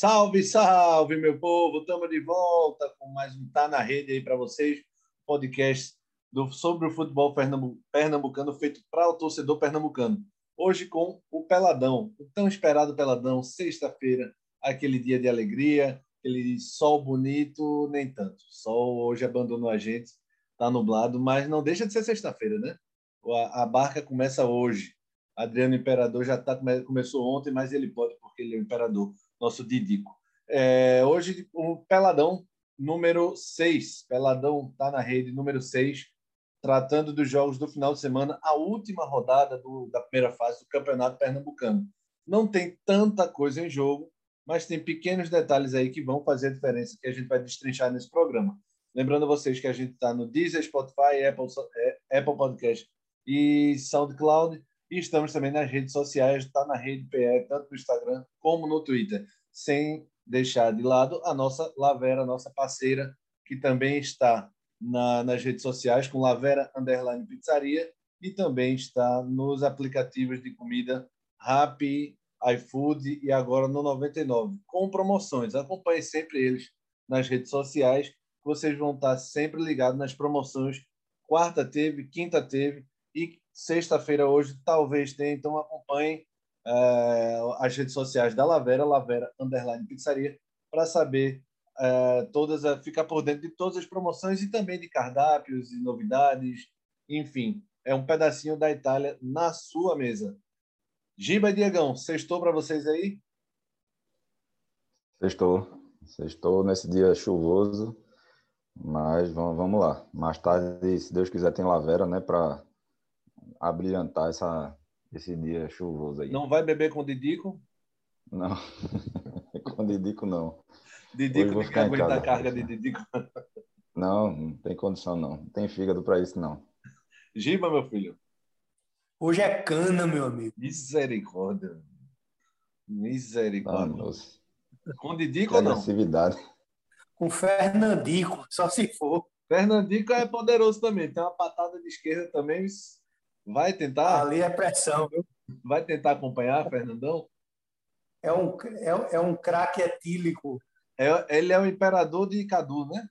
Salve, salve, meu povo! Estamos de volta com mais um Tá na Rede aí para vocês, podcast do, sobre o futebol pernambucano feito para o torcedor pernambucano. Hoje com o Peladão, o tão esperado Peladão, sexta-feira, aquele dia de alegria, aquele sol bonito, nem tanto. Sol hoje abandonou a gente, tá nublado, mas não deixa de ser sexta-feira, né? A, a, barca começa hoje. Adriano Imperador já tá, começou ontem, mas ele pode porque ele é o imperador, nosso Didico. É, hoje o Peladão número 6. Peladão tá na rede número 6, tratando dos jogos do final de semana, a última rodada do, da primeira fase do Campeonato Pernambucano. Não tem tanta coisa em jogo, mas tem pequenos detalhes aí que vão fazer a diferença que a gente vai destrinchar nesse programa. Lembrando vocês que a gente está no Deezer, Spotify, Apple, é, Apple Podcast e SoundCloud. E estamos também nas redes sociais, está na rede PE, tanto no Instagram como no Twitter. Sem deixar de lado a nossa Lavera, nossa parceira, que também está na, nas redes sociais com Lavera Underline Pizzaria e também está nos aplicativos de comida Rappi, iFood e agora no 99, com promoções. Acompanhe sempre eles nas redes sociais, vocês vão estar sempre ligados nas promoções. Quarta teve, quinta teve e sexta-feira hoje talvez tenha, então acompanhe é, as redes sociais da Lavera, Lavera Underline Pizzaria, para saber é, todas, ficar por dentro de todas as promoções e também de cardápios e novidades, enfim, é um pedacinho da Itália na sua mesa. Giba e Diegão, sextou para vocês aí? Sextou. Sextou nesse dia chuvoso, mas vamos, vamos lá. Mais tarde, se Deus quiser, tem Lavera, né, para abrilhantar essa, esse dia chuvoso aí. Não vai beber com o Didico? Não, com o Didico não. Didico não quer aguentar a carga de Didico. Não, não tem condição não. Não tem fígado para isso não. Giba, meu filho. Hoje é cana, meu amigo. Misericórdia. Misericórdia. Ah, Com Didico ou não? Agressividade. Com Fernandico, só se for. Fernandico é poderoso também. Tem uma patada de esquerda também. Vai tentar? Ali é pressão, viu? Vai tentar acompanhar, Fernandão? É um, é, é um craque etílico. É, ele é o imperador de Cadu, né?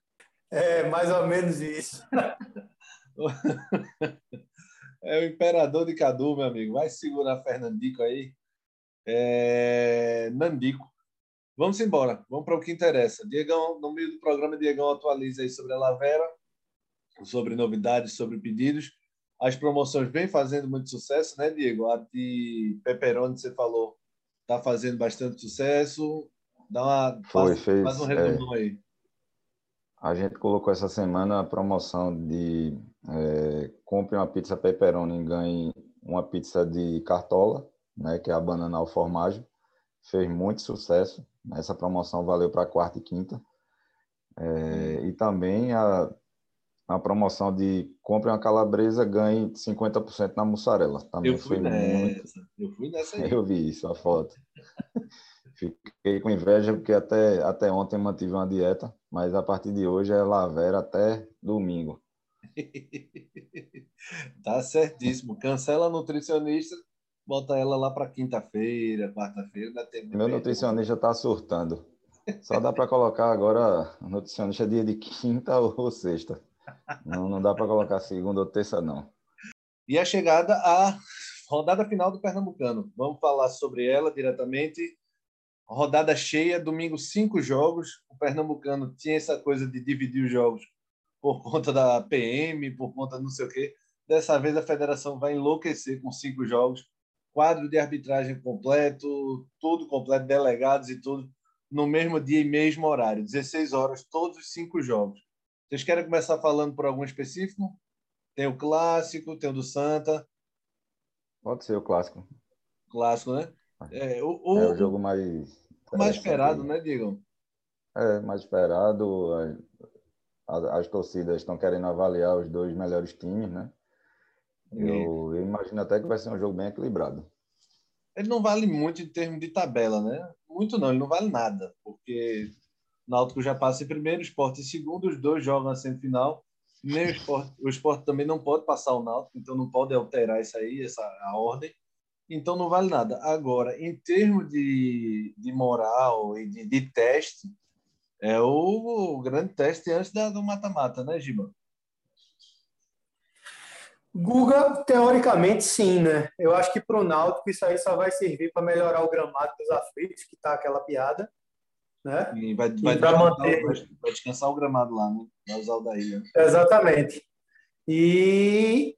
É, mais ou menos isso. É o imperador de Cadu, meu amigo. Vai segurar Fernandico aí. É... Nandico. Vamos embora. Vamos para o que interessa. Diegão, no meio do programa, Diegão atualiza aí sobre a Lavera, sobre novidades, sobre pedidos. As promoções vêm fazendo muito sucesso, né, Diego? A de Pepperoni, você falou, está fazendo bastante sucesso. Dá uma, Foi, faz, fez, faz um resumo é... aí. A gente colocou essa semana a promoção de é, compre uma pizza pepperoni e ganhe uma pizza de cartola, né, que é a banana ao formaggio. Fez muito sucesso. Essa promoção valeu para quarta e quinta. É, e também a, a promoção de compre uma calabresa, ganhe 50% na mussarela. Também eu fui nessa. muito. Eu fui nessa aí. Eu vi isso, a foto. Fiquei com inveja porque até, até ontem mantive uma dieta, mas a partir de hoje é lavera até domingo. tá certíssimo. Cancela a nutricionista, bota ela lá para quinta-feira, quarta-feira. Meu nutricionista está surtando. Só dá para colocar agora nutricionista dia de quinta ou sexta. Não, não dá para colocar segunda ou terça, não. E a chegada à rodada final do Pernambucano. Vamos falar sobre ela diretamente. Rodada cheia, domingo, cinco jogos. O Pernambucano tinha essa coisa de dividir os jogos por conta da PM, por conta não sei o quê. Dessa vez a federação vai enlouquecer com cinco jogos, quadro de arbitragem completo, tudo completo, delegados e tudo, no mesmo dia e mesmo horário, 16 horas, todos os cinco jogos. Vocês querem começar falando por algum específico? Tem o clássico, tem o do Santa. Pode ser o clássico. Clássico, né? É o, o, é o jogo mais. Mais esperado, né, Diego? É, mais esperado as torcidas estão querendo avaliar os dois melhores times, né? Eu, eu, imagino até que vai ser um jogo bem equilibrado. Ele não vale muito em termos de tabela, né? Muito não, ele não vale nada, porque Náutico já passa em primeiro, o Sport em segundo, os dois jogam na semifinal. Nem o Sport, o Sport também não pode passar o Náutico, então não pode alterar isso aí, essa a ordem. então não vale nada. Agora, em termos de, de moral e de, de teste, é o, o, grande teste antes da, do mata-mata, né, Giba? Guga, teoricamente, sim, né? Eu acho que para o Náutico isso aí só vai servir para melhorar o gramado dos aflitos, que tá aquela piada. Né? E vai, vai, e manter... vai descansar o gramado lá, né? Vai usar o da ilha. Exatamente. E,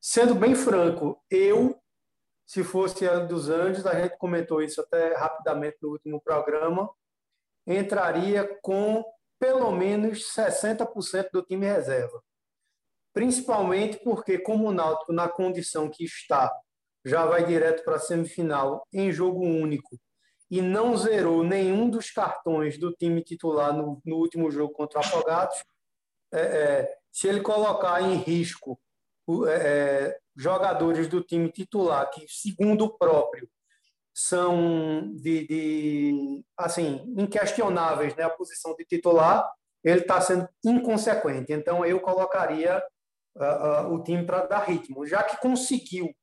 sendo bem franco, eu, se fosse a dos Anjos, a gente comentou isso até rapidamente no último programa, entraria com pelo menos 60% do time reserva principalmente porque, como o Náutico, na condição que está, já vai direto para a semifinal em jogo único e não zerou nenhum dos cartões do time titular no, no último jogo contra o Afogados, é, é, se ele colocar em risco é, é, jogadores do time titular, que, segundo o próprio, são de, de assim inquestionáveis né, a posição de titular, ele está sendo inconsequente. Então, eu colocaria uh, uh, o time para dar ritmo. Já que conseguiu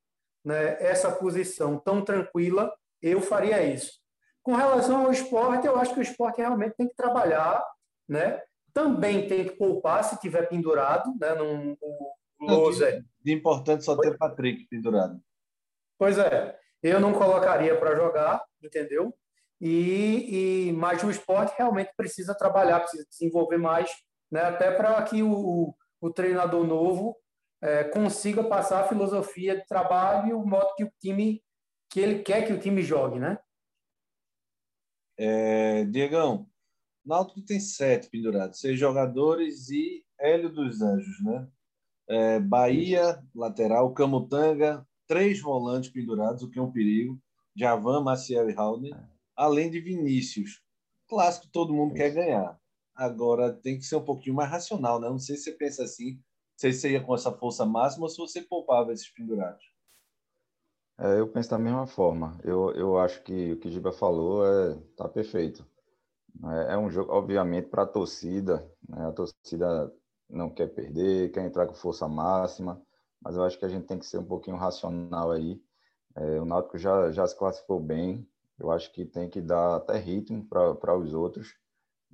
né, essa posição tão tranquila, eu faria isso. Com relação ao esporte, eu acho que o esporte realmente tem que trabalhar, né? Também tem que poupar se tiver pendurado, né? Num, o De importante só ter Patrick pendurado. Pois é, eu não colocaria para jogar, entendeu? E, e mas o esporte realmente precisa trabalhar, precisa desenvolver mais, né? Até para que o, o treinador novo é, consiga passar a filosofia de trabalho e o modo que o time que ele quer que o time jogue, né? É, Diegão, Náutico tem sete pendurados, seis jogadores e Hélio dos Anjos, né? É, Bahia, lateral, Camutanga, três volantes pendurados, o que é um perigo. Javan, Maciel e Raul, além de Vinícius. Clássico, todo mundo quer ganhar. Agora tem que ser um pouquinho mais racional, né? Não sei se você pensa assim, não sei se você ia com essa força máxima ou se você poupava esses pendurados. É, eu penso da mesma forma. Eu, eu acho que o que o Giba falou é tá perfeito. É, é um jogo, obviamente, para a torcida. Né? A torcida não quer perder, quer entrar com força máxima, mas eu acho que a gente tem que ser um pouquinho racional aí. É, o Náutico já, já se classificou bem. Eu acho que tem que dar até ritmo para os outros.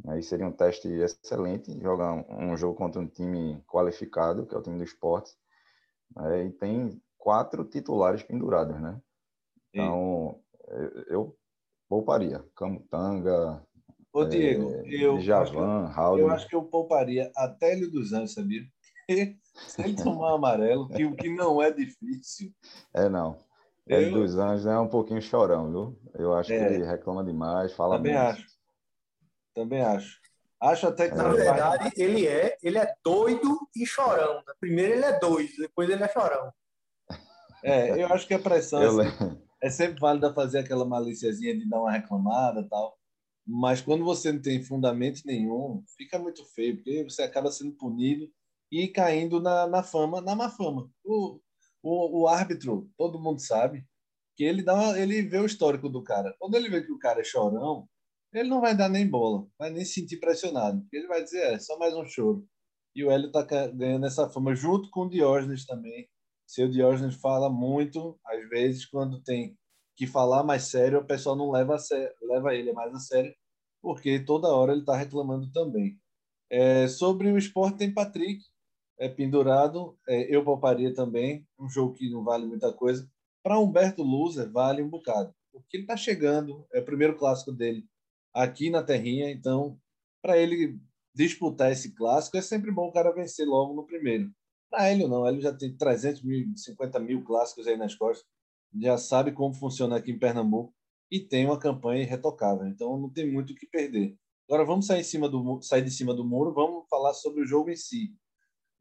Aí seria um teste excelente jogar um, jogo contra um time qualificado, que é o time do esporte. Aí e tem quatro titulares pendurados, né? Então, e... eu pouparia. Camutanga, Ô, Diego, é, eu, Javan, acho, eu acho que eu pouparia até ele dos Anjos, sabia? Se ele tomar amarelo, que o que não é difícil. É, não. Ele eu... dos Anjos é um pouquinho chorão, viu? Eu acho é. que ele reclama demais, fala Também muito. acho. Também acho. Acho até que. Na verdade, ele é, ele é doido e chorão. Primeiro ele é doido, depois ele é chorão. É, eu acho que a pressão assim, é sempre válida fazer aquela maliciazinha de dar uma reclamada tal. Mas quando você não tem fundamento nenhum, fica muito feio, porque você acaba sendo punido e caindo na, na fama, na má fama. O, o, o árbitro, todo mundo sabe, que ele dá uma, ele vê o histórico do cara. Quando ele vê que o cara é chorão, ele não vai dar nem bola, vai nem se sentir pressionado. Ele vai dizer, é, só mais um choro. E o Hélio está ganhando essa fama, junto com o Diógenes também. Seu Diógenes fala muito, às vezes, quando tem que falar mais sério, o pessoal não leva, sério, leva ele mais a sério, porque toda hora ele está reclamando também. É, sobre o esporte, tem Patrick, é pendurado, é, eu pouparia também, um jogo que não vale muita coisa. Para Humberto Luzer, vale um bocado, porque ele está chegando, é o primeiro clássico dele aqui na Terrinha. Então, para ele disputar esse clássico, é sempre bom o cara vencer logo no primeiro. Para ele não, ele já tem 300 mil, 50 mil clássicos aí nas costas, já sabe como funciona aqui em Pernambuco e tem uma campanha irretocável. Então, não tem muito o que perder. Agora, vamos sair, do, sair de cima do muro, vamos falar sobre o jogo em si.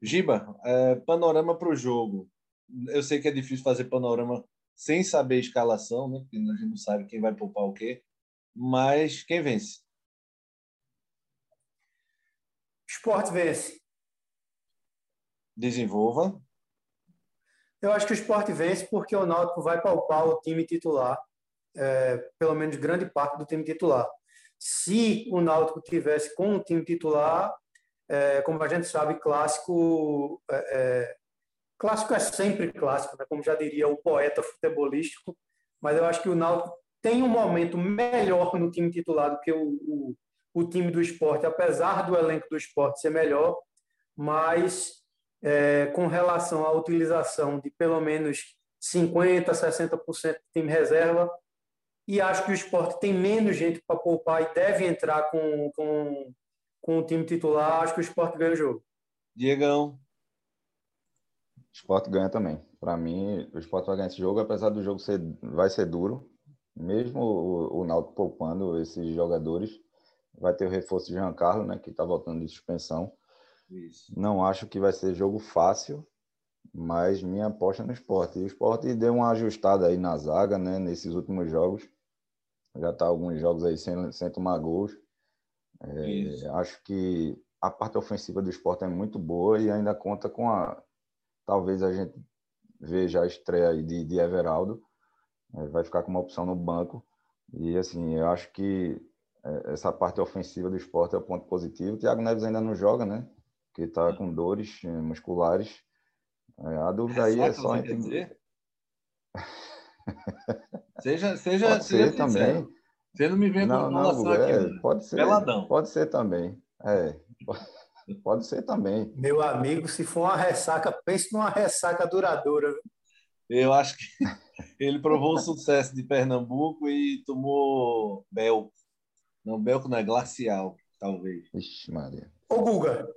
Giba, é, panorama para o jogo. Eu sei que é difícil fazer panorama sem saber a escalação, né? porque a gente não sabe quem vai poupar o quê. Mas quem vence? Esporte vence. Desenvolva. Eu acho que o esporte vence porque o Náutico vai palpar o time titular, é, pelo menos grande parte do time titular. Se o Náutico tivesse com o time titular, é, como a gente sabe, clássico é, é clássico é sempre clássico, né? como já diria o poeta futebolístico, mas eu acho que o Náutico tem um momento melhor no time titular do que o, o, o time do esporte, apesar do elenco do esporte ser melhor, mas é, com relação à utilização de pelo menos 50%, 60% do time reserva, e acho que o esporte tem menos gente para poupar e deve entrar com, com, com o time titular. Acho que o esporte ganha o jogo. Diegão. O esporte ganha também. Para mim, o esporte vai ganhar esse jogo, apesar do jogo ser, vai ser duro. Mesmo o, o Náutico poupando esses jogadores, vai ter o reforço de Jean Carlos, né, que está voltando de suspensão. Isso. Não acho que vai ser jogo fácil, mas minha aposta é no esporte. E o esporte deu uma ajustada aí na zaga, né, nesses últimos jogos já está alguns jogos aí sem, sem tomar gols. É, acho que a parte ofensiva do esporte é muito boa e ainda conta com a. Talvez a gente veja a estreia aí de, de Everaldo, é, vai ficar com uma opção no banco. E assim, eu acho que é, essa parte ofensiva do esporte é o ponto positivo. O Thiago Neves ainda não joga, né? Que está com dores é, musculares. É, a dúvida aí é só entre. Seja, seja, pode seja ser também. Você não me com não, não, é, aqui. Pode ser. Peladão. Pode ser também. É. Pode ser também. Meu amigo, se for uma ressaca, pense numa ressaca duradoura. Eu acho que ele provou o sucesso de Pernambuco e tomou Belco. Não, Belco não é glacial, talvez. Ixi, Maria. Ô, Guga.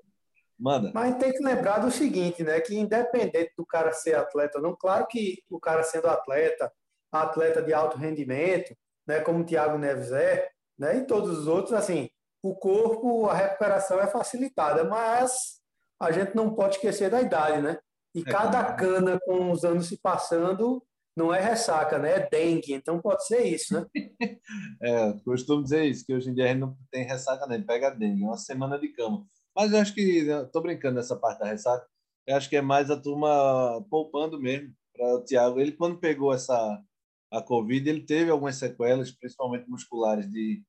Manda. Mas tem que lembrar do seguinte, né? Que independente do cara ser atleta ou não, claro que o cara sendo atleta, atleta de alto rendimento, né, como o Thiago Neves é, né, e todos os outros, assim, o corpo, a recuperação é facilitada, mas a gente não pode esquecer da idade, né? E é cada cana com os anos se passando não é ressaca, né? É dengue, então pode ser isso, né? é, costumo dizer isso, que hoje em dia a gente não tem ressaca, nem pega dengue, é uma semana de cama. Mas eu acho que, tô brincando nessa parte da ressaca, eu acho que é mais a turma poupando mesmo para o Thiago. Ele, quando pegou essa a Covid, ele teve algumas sequelas, principalmente musculares, de,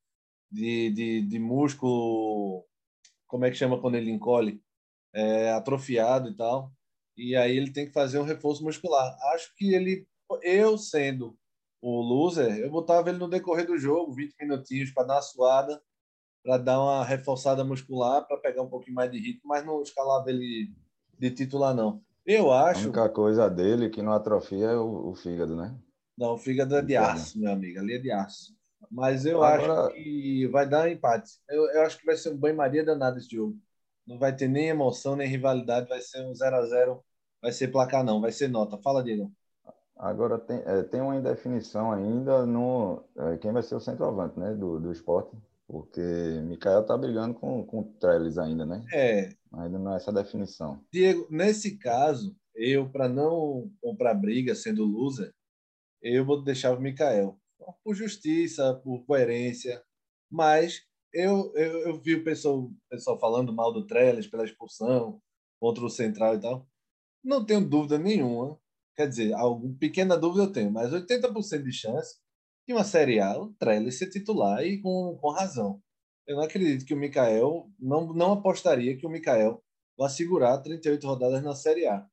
de, de, de músculo, como é que chama quando ele encolhe? É, atrofiado e tal. E aí ele tem que fazer um reforço muscular. Acho que ele, eu sendo o loser, eu botava ele no decorrer do jogo, 20 minutinhos para dar uma suada, para dar uma reforçada muscular, para pegar um pouquinho mais de ritmo, mas não escalava ele de titular, não. Eu acho. A única coisa dele que não atrofia é o, o fígado, né? Não, o fígado é de aço, meu amigo. Ali é de aço. Mas eu Agora... acho que vai dar um empate. Eu, eu acho que vai ser um banho-maria danado esse jogo. Não vai ter nem emoção, nem rivalidade. Vai ser um 0 a 0 Vai ser placar, não. Vai ser nota. Fala, Diego. Agora, tem, é, tem uma indefinição ainda no... É, quem vai ser o centroavante, né? Do, do esporte. Porque Mikael tá brigando com, com o Trellis ainda, né? É. Ainda não é essa definição. Diego, nesse caso, eu, para não comprar briga sendo loser, eu vou deixar o Mikael. Por justiça, por coerência. Mas eu, eu, eu vi o pessoal, pessoal falando mal do Trellis pela expulsão contra o Central e tal. Não tenho dúvida nenhuma. Quer dizer, alguma pequena dúvida eu tenho, mas 80% de chance de uma Série A o Trellis ser titular e com, com razão. Eu não acredito que o Mikael, não, não apostaria que o Mikael vai segurar 38 rodadas na Série A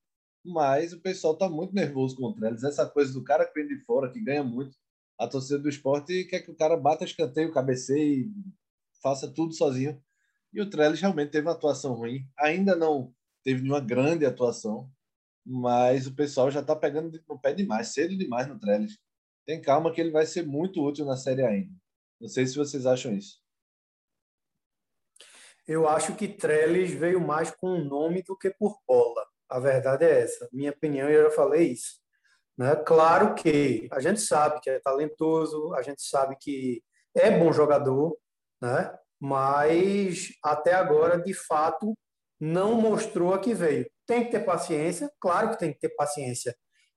mas o pessoal está muito nervoso contra eles. Essa coisa do cara que vem de fora, que ganha muito, a torcida do esporte quer que o cara bata escanteio, cabeceie, faça tudo sozinho. E o Trellis realmente teve uma atuação ruim. Ainda não teve nenhuma grande atuação, mas o pessoal já está pegando no pé demais, cedo demais no Trellis. Tem calma que ele vai ser muito útil na Série ainda. Não sei se vocês acham isso. Eu acho que Trellis veio mais com nome do que por bola. A verdade é essa. Minha opinião, eu já falei isso. Né? Claro que a gente sabe que é talentoso, a gente sabe que é bom jogador, né? mas até agora, de fato, não mostrou a que veio. Tem que ter paciência, claro que tem que ter paciência.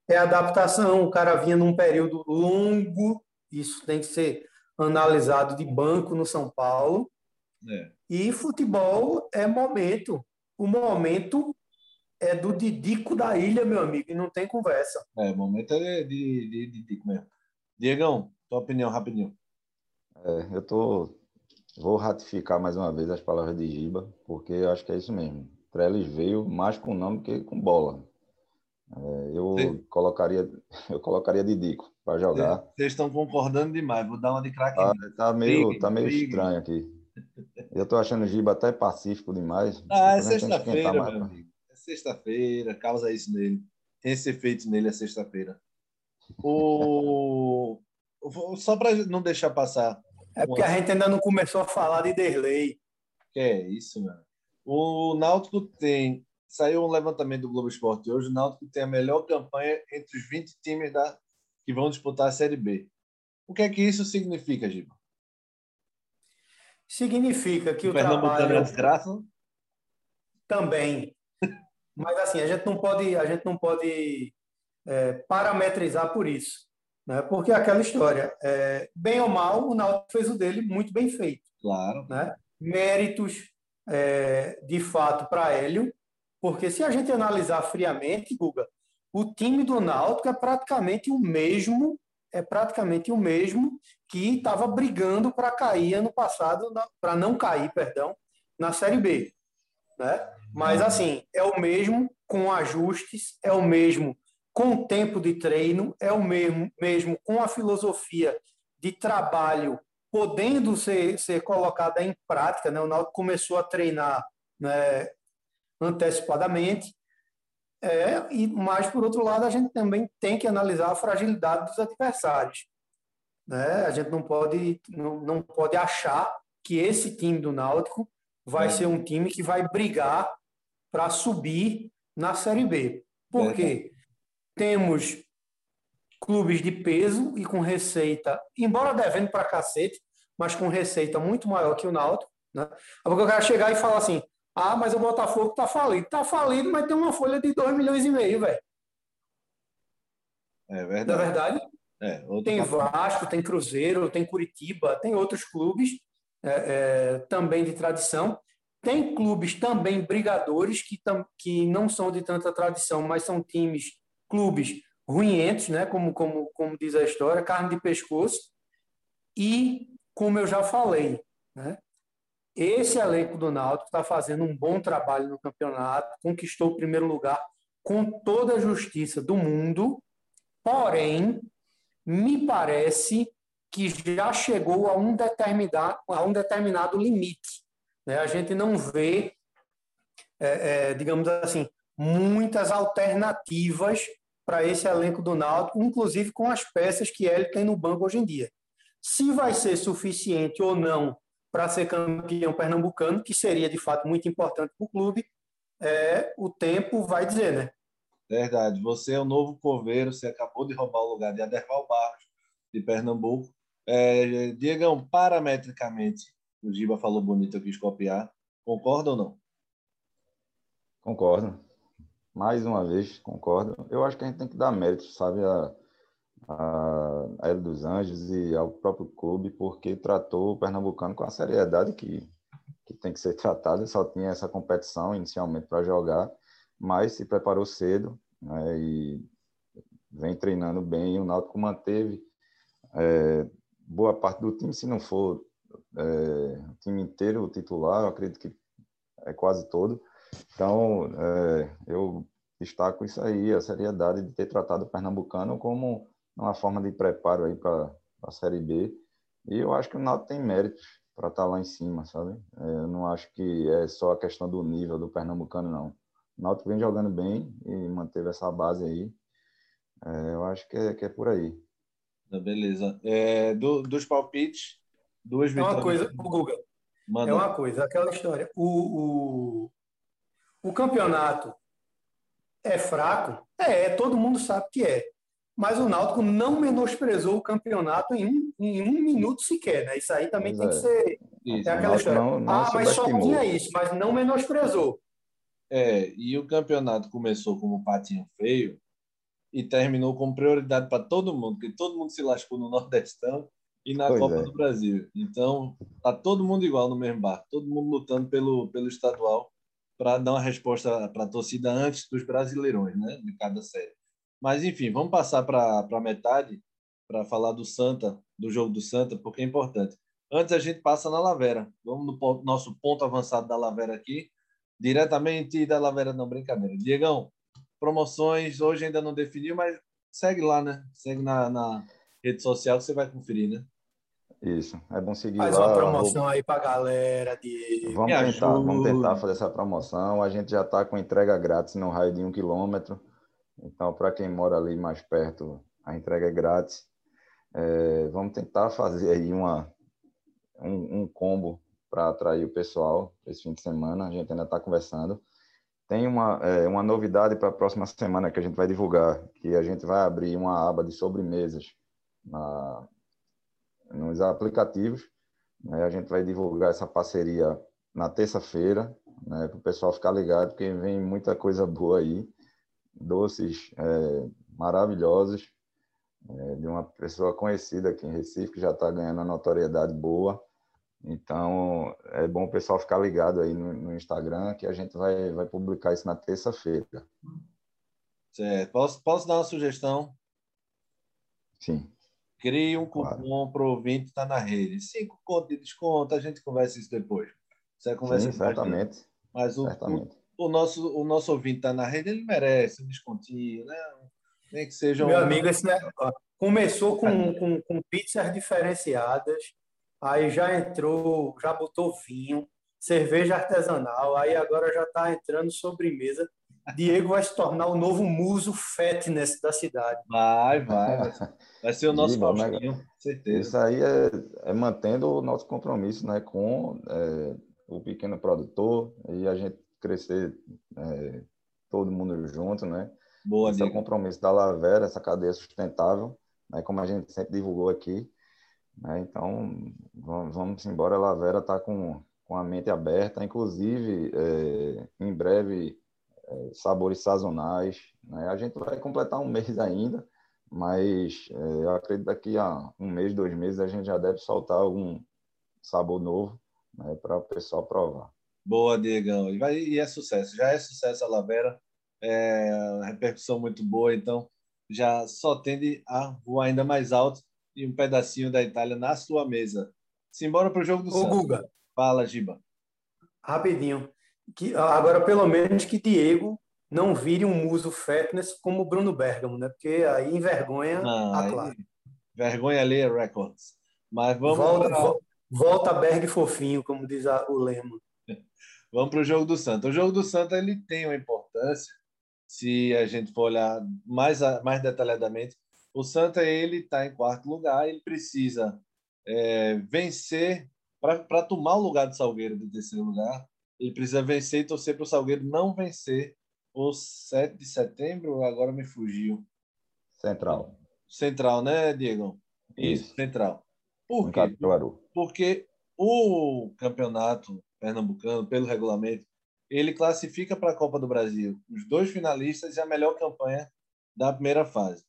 É adaptação, o cara vinha num período longo, isso tem que ser analisado de banco no São Paulo. É. E futebol é momento. O momento é do Didico da ilha, meu amigo, e não tem conversa. É, o momento é de, de, de Didico mesmo. Diegão, tua opinião rapidinho. É, eu tô vou ratificar mais uma vez as palavras de Giba, porque eu acho que é isso mesmo. Trellis veio mais com nome que com bola. É, eu, colocaria, eu colocaria Didico para jogar. Vocês estão concordando demais, vou dar uma de craque. Tá, tá, meio, tá meio estranho aqui. Eu tô achando o Giba até pacífico demais. Ah, é sexta-feira, meu amigo. É sexta-feira, causa isso nele. Tem esse efeito nele, é sexta-feira. O... Só para não deixar passar. É porque a gente ainda não começou a falar de Derlei. Que é isso, mano. O Náutico tem. Saiu um levantamento do Globo Esporte hoje. O Náutico tem a melhor campanha entre os 20 times da... que vão disputar a Série B. O que é que isso significa, Giba? Significa que o, o trabalho... é desgraça? Também. Mas assim, a gente não pode, a gente não pode é, parametrizar por isso. Né? Porque é aquela história, é, bem ou mal, o Náutico fez o dele muito bem feito. Claro. Né? Méritos, é, de fato, para Hélio, porque se a gente analisar friamente, Guga, o time do Náutico é praticamente o mesmo, é praticamente o mesmo que estava brigando para cair ano passado, para não cair, perdão, na Série B. Né? Mas, assim, é o mesmo com ajustes, é o mesmo com tempo de treino, é o mesmo, mesmo com a filosofia de trabalho podendo ser, ser colocada em prática. Né? O Náutico começou a treinar né, antecipadamente, é, e, mas, por outro lado, a gente também tem que analisar a fragilidade dos adversários. Né? A gente não pode, não, não pode achar que esse time do Náutico vai é. ser um time que vai brigar para subir na Série B. Por é. Temos clubes de peso e com receita, embora devendo para cacete, mas com receita muito maior que o Náutico. Né? Porque eu quero chegar e falar assim, ah, mas o Botafogo está falido. Está falido, mas tem uma folha de 2 milhões e meio, velho. É verdade. Não é verdade? É, tem Vasco, tem Cruzeiro, tem Curitiba, tem outros clubes é, é, também de tradição tem clubes também brigadores que, tam, que não são de tanta tradição, mas são times, clubes ruinhentos, né? como, como, como diz a história, carne de pescoço. E, como eu já falei, né? Esse elenco do Náutico está fazendo um bom trabalho no campeonato, conquistou o primeiro lugar com toda a justiça do mundo, porém, me parece que já chegou a um determinado, a um determinado limite né? A gente não vê, é, é, digamos assim, muitas alternativas para esse elenco do Náutico, inclusive com as peças que ele tem no banco hoje em dia. Se vai ser suficiente ou não para ser campeão pernambucano, que seria de fato muito importante para o clube, é, o tempo vai dizer, né? Verdade. Você é o novo coveiro, você acabou de roubar o lugar de Aderval Barros, de Pernambuco. É, Diegão, parametricamente, o Giba falou bonito, eu quis copiar. Concorda ou não? Concordo. Mais uma vez, concordo. Eu acho que a gente tem que dar mérito, sabe, a, a, a dos Anjos e ao próprio clube, porque tratou o Pernambucano com a seriedade que, que tem que ser tratada. Só tinha essa competição inicialmente para jogar, mas se preparou cedo né, e vem treinando bem. O Náutico manteve é, boa parte do time, se não for é, o time inteiro titular, eu acredito que é quase todo. Então, é, eu destaco isso aí, a seriedade de ter tratado o Pernambucano como uma forma de preparo aí para a Série B. E eu acho que o Náutico tem mérito para estar tá lá em cima, sabe? É, eu não acho que é só a questão do nível do Pernambucano, não. O Náutico vem jogando bem e manteve essa base aí. É, eu acho que é, que é por aí. Beleza. É, do, dos palpites, Duas vitórias. É uma coisa, o Guga. Manda. É uma coisa, aquela história. O, o, o campeonato é fraco? É, todo mundo sabe que é. Mas o Náutico não menosprezou o campeonato em um, em um minuto sequer, né? Isso aí também tem que é. ser. Isso, é aquela história. Não, não ah, mas só tinha isso, mas não menosprezou. É, e o campeonato começou como patinho feio e terminou com prioridade para todo mundo, porque todo mundo se lascou no Nordestão e na pois Copa é. do Brasil. Então, tá todo mundo igual no mesmo barco, todo mundo lutando pelo, pelo estadual para dar uma resposta para a torcida antes dos brasileirões, né, de cada série. Mas, enfim, vamos passar para a metade para falar do Santa, do jogo do Santa, porque é importante. Antes a gente passa na Lavera. Vamos no nosso ponto avançado da Lavera aqui, diretamente da Lavera, não, brincadeira. Diegão, promoções, hoje ainda não definiu, mas segue lá, né? Segue na, na rede social que você vai conferir, né? Isso, é bom seguir Faz lá. uma promoção aí pra galera de. Vamos Me tentar, vamos ajuda. tentar fazer essa promoção. A gente já está com entrega grátis no raio de um quilômetro. Então, para quem mora ali mais perto, a entrega é grátis. É, vamos tentar fazer aí uma, um, um combo para atrair o pessoal esse fim de semana. A gente ainda está conversando. Tem uma, é, uma novidade para a próxima semana que a gente vai divulgar, que a gente vai abrir uma aba de sobremesas na, nos aplicativos. Né? A gente vai divulgar essa parceria na terça-feira, né? para o pessoal ficar ligado, porque vem muita coisa boa aí, doces é, maravilhosos, é, de uma pessoa conhecida aqui em Recife, que já está ganhando uma notoriedade boa. Então, é bom o pessoal ficar ligado aí no, no Instagram, que a gente vai, vai publicar isso na terça-feira. Certo. Posso, posso dar uma sugestão? Sim. Crie um Claro. cupom para o ouvinte estar na rede. Cinco conto de desconto, a gente conversa isso depois. Você conversa Sim, certamente. Mas o, certamente. O, nosso, o nosso ouvinte está na rede, ele merece um descontinho, né? Nem que seja Meu um... amigo, esse né, ó, começou com, com, com pizzas diferenciadas, aí já entrou, já botou vinho, cerveja artesanal, aí agora já está entrando sobremesa. Diego vai se tornar o novo muso fitness da cidade. Vai, vai. Vai ser, vai ser o nosso né? Faustinho, com certeza. Isso aí é, é mantendo o nosso compromisso né, com é, o pequeno produtor e a gente crescer é, todo mundo junto, né? Boa, Esse é o compromisso da Lavera, essa cadeia sustentável, né, como a gente sempre divulgou aqui. Né, então, vamos, vamos embora. A Lavera está com, com a mente aberta, inclusive, é, em breve, é, sabores sazonais. Né, a gente vai completar um mês ainda, mas é, eu acredito que daqui a um mês, dois meses, a gente já deve soltar algum sabor novo né, para o pessoal provar. Boa, Diegão. E, vai, e é sucesso. Já é sucesso a Lavera. É, repercussão muito boa, então já só tende a voar ainda mais alto e um pedacinho da Itália na sua mesa. Simbora para o jogo do Ô, Santos. Guga, Fala, Giba. rapidinho. Que, agora, pelo menos que Diego não vire um muso fitness como o Bruno Bergamo, né? Porque aí envergonha Não, a aí- classe. vergonha alheia Records. Mas vamos Volta, volta Berg fofinho, como diz a- o lema. Vamos para o jogo do Santa. O jogo do Santa ele tem uma importância se a gente for olhar mais, mais detalhadamente. O Santa ele está em quarto lugar, ele precisa é, vencer para tomar o lugar do Salgueiro do terceiro lugar. Ele precisa vencer e torcer para o Salgueiro não vencer o 7 de setembro. Agora me fugiu. Central, Central, né, Diego? Isso. Central. Por quê? Porque o campeonato pernambucano, pelo regulamento, ele classifica para a Copa do Brasil os dois finalistas e a melhor campanha da primeira fase.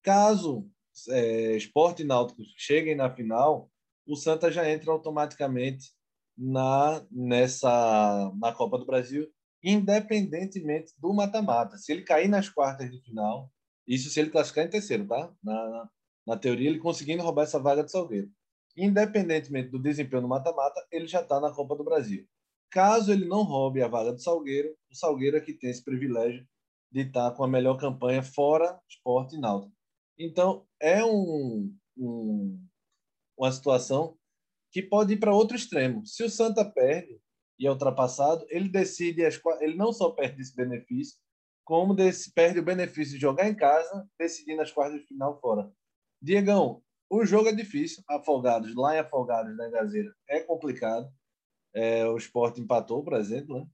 Caso é, Sport e Náutico cheguem na final, o Santa já entra automaticamente na nessa na Copa do Brasil, independentemente do mata-mata. Se ele cair nas quartas de final, isso se ele classificar em terceiro, tá? Na, na, teoria, ele conseguindo roubar essa vaga de Salgueiro independentemente do desempenho no mata-mata, ele já está na Copa do Brasil. Caso ele não roube a vaga do Salgueiro, o Salgueiro é que tem esse privilégio de estar com a melhor campanha fora esporte e náutico. Então, é um, um, uma situação que pode ir para outro extremo. Se o Santa perde e é ultrapassado, ele decide, as, ele não só perde esse benefício, como desse, perde o benefício de jogar em casa, decidindo as quartas de final fora. Diegão, o jogo é difícil. Afogados, lá em Afogados, na Gazeira, é complicado. É, o Sport empatou, por exemplo. Né?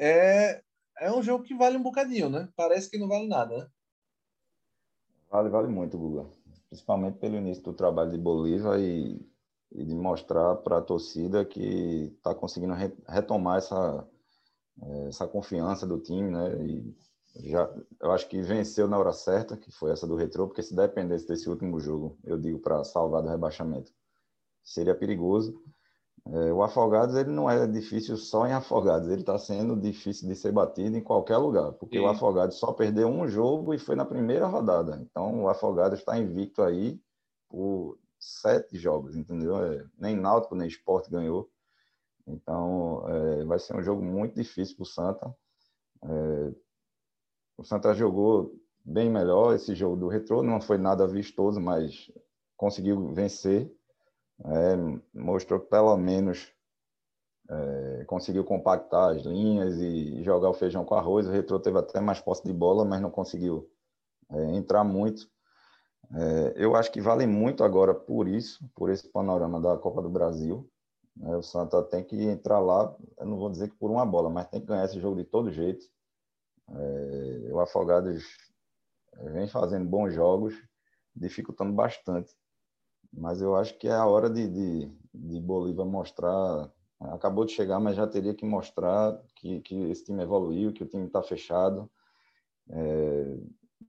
É, é um jogo que vale um bocadinho, né? Parece que não vale nada, né? Vale, vale muito, Guga. Principalmente pelo início do trabalho de Bolívar e, e de mostrar para a torcida que está conseguindo re- retomar essa, eh, essa confiança do time, né? E já, eu acho que venceu na hora certa, que foi essa do Retrô, porque se dependesse desse último jogo, eu digo para salvar do rebaixamento, seria perigoso. É, o Afogados ele não é difícil só em Afogados, ele está sendo difícil de ser batido em qualquer lugar, porque o Afogados só perdeu um jogo e foi na primeira rodada. Então o Afogados está invicto aí por sete jogos, entendeu? É, nem Náutico nem Sport ganhou. Então é, vai ser um jogo muito difícil para o Santa. É, o Santa jogou bem melhor esse jogo do Retrô, não foi nada vistoso, mas conseguiu vencer. É, mostrou que pelo menos é, conseguiu compactar as linhas e jogar o feijão com arroz. O Retrô teve até mais posse de bola, mas não conseguiu é, entrar muito. É, eu acho que vale muito agora por isso, por esse panorama da Copa do Brasil. É, o Santa tem que entrar lá, eu não vou dizer que por uma bola, mas tem que ganhar esse jogo de todo jeito. É, o Afogados vem fazendo bons jogos, dificultando bastante. Mas eu acho que é a hora de, de, de Bolívar mostrar. Acabou de chegar, mas já teria que mostrar que, que esse time evoluiu, que o time está fechado. É,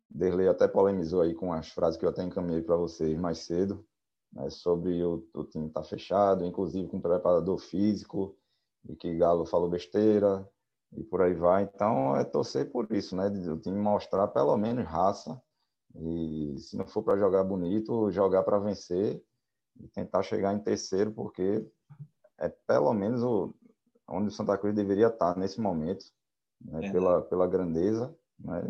Derlei até polemizou aí com as frases que eu até encaminhei para vocês mais cedo, né, sobre o, o time estar tá fechado, inclusive com preparador físico, e que Galo falou besteira, e por aí vai. Então, é torcer por isso, né? O time mostrar pelo menos raça, e se não for para jogar bonito, jogar para vencer, e tentar chegar em terceiro, porque é pelo menos o, onde o Santa Cruz deveria estar nesse momento, né? é. pela, pela grandeza, né?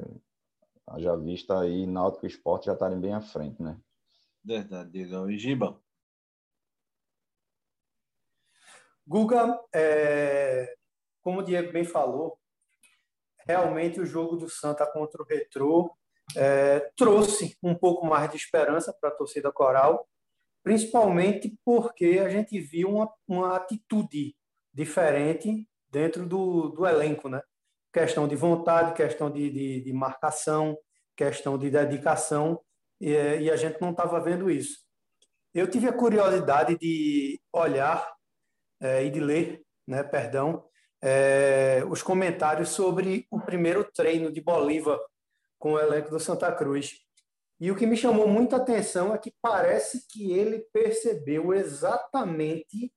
já vista aí Náutico e Esporte já estarem bem à frente, né? Verdade, Diego. E Giba? Guga, é, como o Diego bem falou, realmente o jogo do Santa contra o Retrô é, trouxe um pouco mais de esperança para a torcida coral, principalmente porque a gente viu uma, uma atitude diferente dentro do, do elenco, né? questão de vontade, questão de, de, de marcação, questão de dedicação, e, e a gente não estava vendo isso. Eu tive a curiosidade de olhar é, e de ler, né, perdão, é, os comentários sobre o primeiro treino de Bolívar com o elenco do Santa Cruz. E o que me chamou muita atenção é que parece que ele percebeu exatamente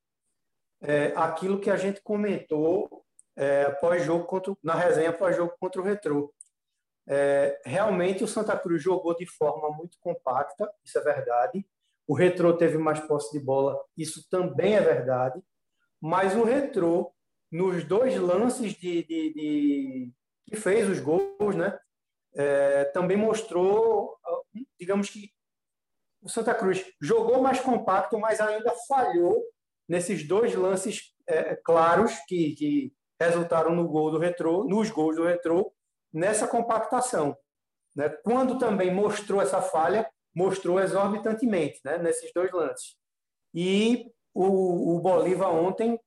é, aquilo que a gente comentou é, pós-jogo contra, na resenha pós-jogo contra o Retrô. É, realmente o Santa Cruz jogou de forma muito compacta, isso é verdade. O Retrô teve mais posse de bola, isso também é verdade. Mas o Retrô, nos dois lances de, de, de que fez os gols, né, é, também mostrou, digamos que o Santa Cruz jogou mais compacto, mas ainda falhou nesses dois lances é, claros que, que resultaram no gol do retrô, nos gols do retrô, nessa compactação. Né? Quando também mostrou essa falha, mostrou exorbitantemente né? nesses dois lances. E o, o Bolívar ontem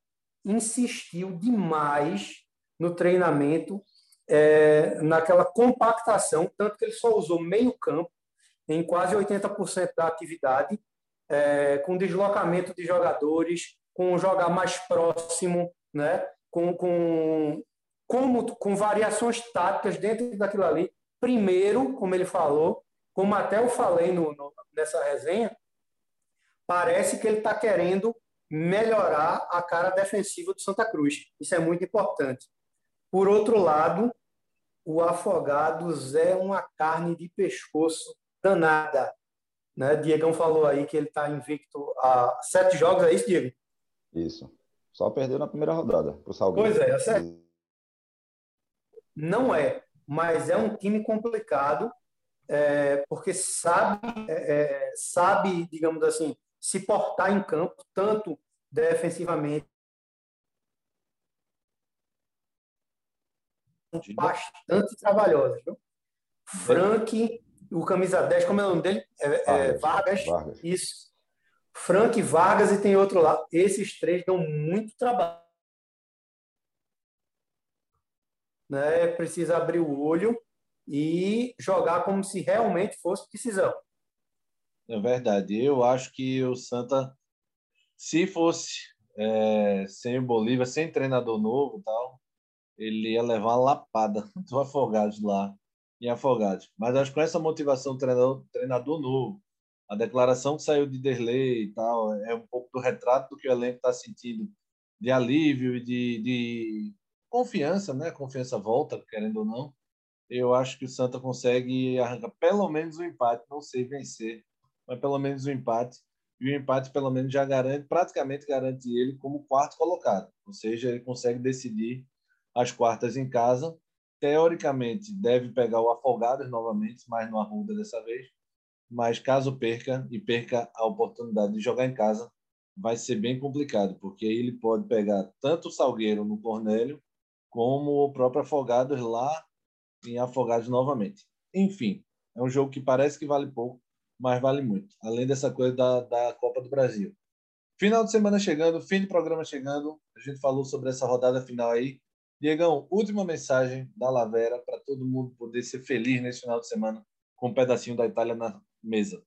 insistiu demais no treinamento, é, naquela compactação, tanto que ele só usou meio campo em quase 80% da atividade, é, com deslocamento de jogadores, com jogar mais próximo, né? com, com, como, com variações táticas dentro daquilo ali. Primeiro, como ele falou, como até eu falei no, no nessa resenha, parece que ele está querendo melhorar a cara defensiva do Santa Cruz. Isso é muito importante. Por outro lado, o Afogados é uma carne de pescoço danada. Né? Diegão falou aí que ele está invicto a sete jogos, é isso, Diego? Isso. Só perdeu na primeira rodada para o Salgueiro. Pois é, é certo. Não é, mas é um time complicado, é, porque sabe, é, é sabe, digamos assim, se portar em campo, tanto defensivamente, bastante trabalhosa. Viu? Frank, o camisa 10, como é o nome dele? É, é Vargas, Vargas. Isso. Frank Vargas e tem outro lá. Esses três dão muito trabalho. Né? Precisa abrir o olho e jogar como se realmente fosse decisão. É verdade. Eu acho que o Santa, se fosse é, sem o Bolívar, sem treinador novo tal, ele ia levar uma lapada do Afogados lá em Afogados. Mas acho que com essa motivação do treinador, treinador novo, a declaração que saiu de Derlei e tal é um pouco do retrato do que o elenco está sentindo de alívio e de, de, confiança, né? Confiança volta, querendo ou não. Eu acho que o Santa consegue arrancar pelo menos um empate, não sei vencer, mas pelo menos um empate. E o empate, pelo menos, já garante, praticamente garante ele como quarto colocado. Ou seja, ele consegue decidir as quartas em casa teoricamente deve pegar o Afogados novamente, mas no Arruda dessa vez. Mas caso perca e perca a oportunidade de jogar em casa, vai ser bem complicado, porque aí ele pode pegar tanto o Salgueiro no Cornélio, como o próprio Afogados lá em Afogados novamente. Enfim, é um jogo que parece que vale pouco, mas vale muito. Além dessa coisa da, da Copa do Brasil. Final de semana chegando, fim de programa chegando. A gente falou sobre essa rodada final aí. Diegão, última mensagem da Lavera para todo mundo poder ser feliz nesse final de semana com um pedacinho da Itália na mesa.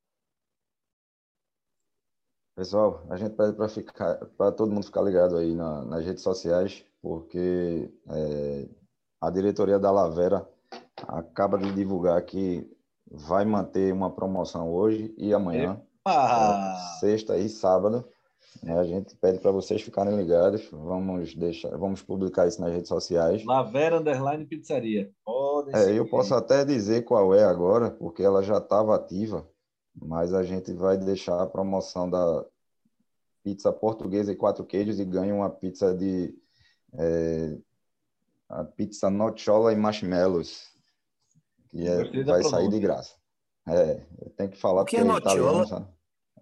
Pessoal, a gente pede para ficar, para todo mundo ficar ligado aí na, nas redes sociais, porque é, a diretoria da Lavera acaba de divulgar que vai manter uma promoção hoje e amanhã, é, sexta e sábado. Né? A gente pede para vocês ficarem ligados. Vamos deixar, vamos publicar isso nas redes sociais. Lavera Underline Pizzaria. Podem é, eu posso até dizer qual é agora, porque ela já estava ativa mas a gente vai deixar a promoção da pizza portuguesa e quatro queijos e ganha uma pizza de é, a pizza nocciola e marshmallows que é, vai sair de graça. É, eu tenho que falar que é nocciola?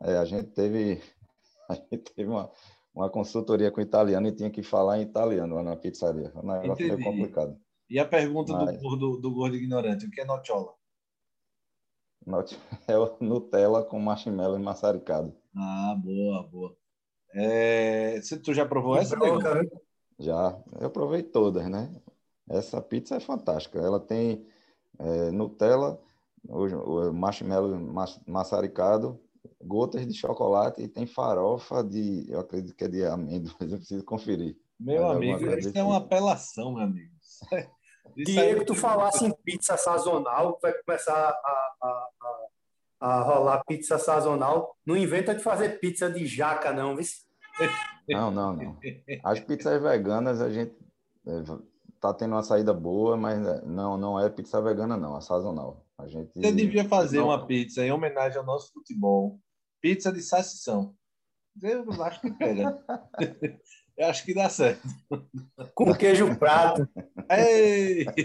É, a gente teve a gente teve uma, uma consultoria com o italiano e tinha que falar em italiano lá na pizzaria. O negócio Entendi. foi complicado. E a pergunta Mas... do, do, do gordo ignorante, o que é nocciola? É o Nutella com marshmallow maçaricado. Ah, boa, boa. É... Tu já provou essa? Né? Já, eu provei todas, né? Essa pizza é fantástica. Ela tem é, Nutella, o marshmallow maçaricado, gotas de chocolate e tem farofa de, eu acredito que é de amêndoas, eu preciso conferir. Meu amigo, isso é uma apelação, meu amigo. Diego, tu falasse em pizza sazonal, vai começar a, a, a, a, rolar pizza sazonal. Não inventa de fazer pizza de jaca, não, viu? Não, não, não. As pizzas veganas a gente é, tá tendo uma saída boa, mas é, não, não é pizza vegana, não, é sazonal. A gente Você devia fazer não... uma pizza em homenagem ao nosso futebol. Pizza de salsichão. Eu acho que pega. Eu acho que dá certo. Com queijo prato. Ei!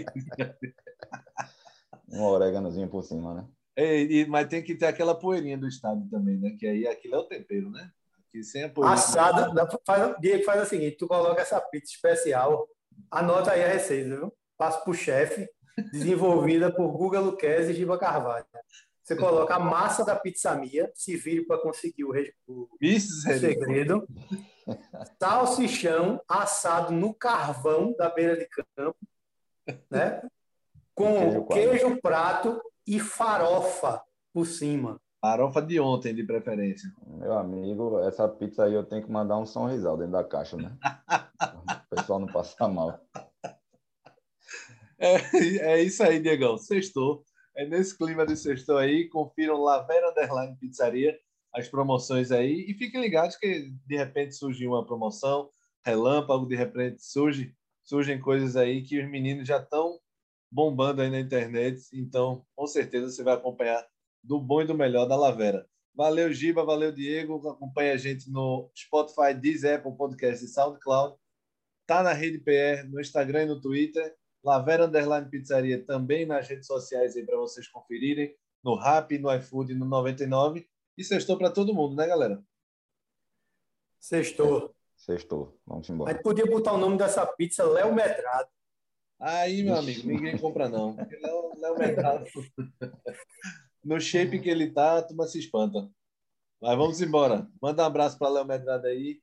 Um oréganozinho por cima, né? Ei, mas tem que ter aquela poeirinha do estado também, né? Que aí aquilo é o tempero, né? Aqui sem a poeirinha. Assada, faz, Diego faz o seguinte: tu coloca essa pizza especial, anota aí a receita, viu? Passa para o chefe, desenvolvida por Guga Luquez e Giba Carvalho. Você coloca a massa da pizza mia, se vire para conseguir o, o, o segredo. Salsichão assado no carvão da beira de campo, né? Com queijo, queijo prato e farofa por cima. Farofa de ontem, de preferência. Meu amigo, essa pizza aí eu tenho que mandar um sorrisal dentro da caixa, né? o pessoal não passar mal. É, é isso aí, Diegão. Sextou. É nesse clima de sextou aí. Confiram Lavera Underline Pizzaria, as promoções aí. E fiquem ligados que de repente surge uma promoção, relâmpago, de repente surge, surgem coisas aí que os meninos já estão bombando aí na internet. Então, com certeza você vai acompanhar do bom e do melhor da Lavera. Valeu, Giba, valeu, Diego. Acompanha a gente no Spotify, Deezer, Apple Podcast e SoundCloud. Tá na Rede PR, no Instagram e no Twitter. Lavera Underline Pizzaria também nas redes sociais aí para vocês conferirem. No Rap, no iFood, no 99. E sextou para todo mundo, né, galera? Sextou. Sextou. Vamos embora. A gente podia botar o nome dessa pizza Léo Medrado. Aí, meu amigo, ninguém compra não. Léo, Léo Medrado. no shape que ele tá, a turma se espanta. Mas vamos embora. Manda um abraço para Léo Medrado aí.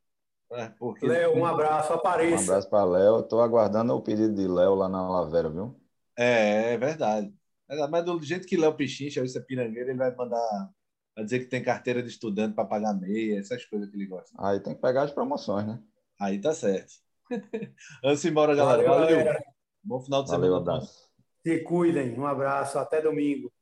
Porque... Léo, um abraço, apareça. Um abraço para Léo. Estou aguardando o pedido de Léo lá na Lavera, viu? É, é verdade. Mas do jeito que Léo Pichincha, isso é pirangueiro, ele vai mandar vai dizer que tem carteira de estudante para pagar meia, essas coisas que ele gosta. Aí tem que pegar as promoções, né? Aí tá certo. Vamos embora, galera. Valeu. Valeu. Bom final de Valeu, semana. Abraço. Se cuidem. Um abraço. Até domingo.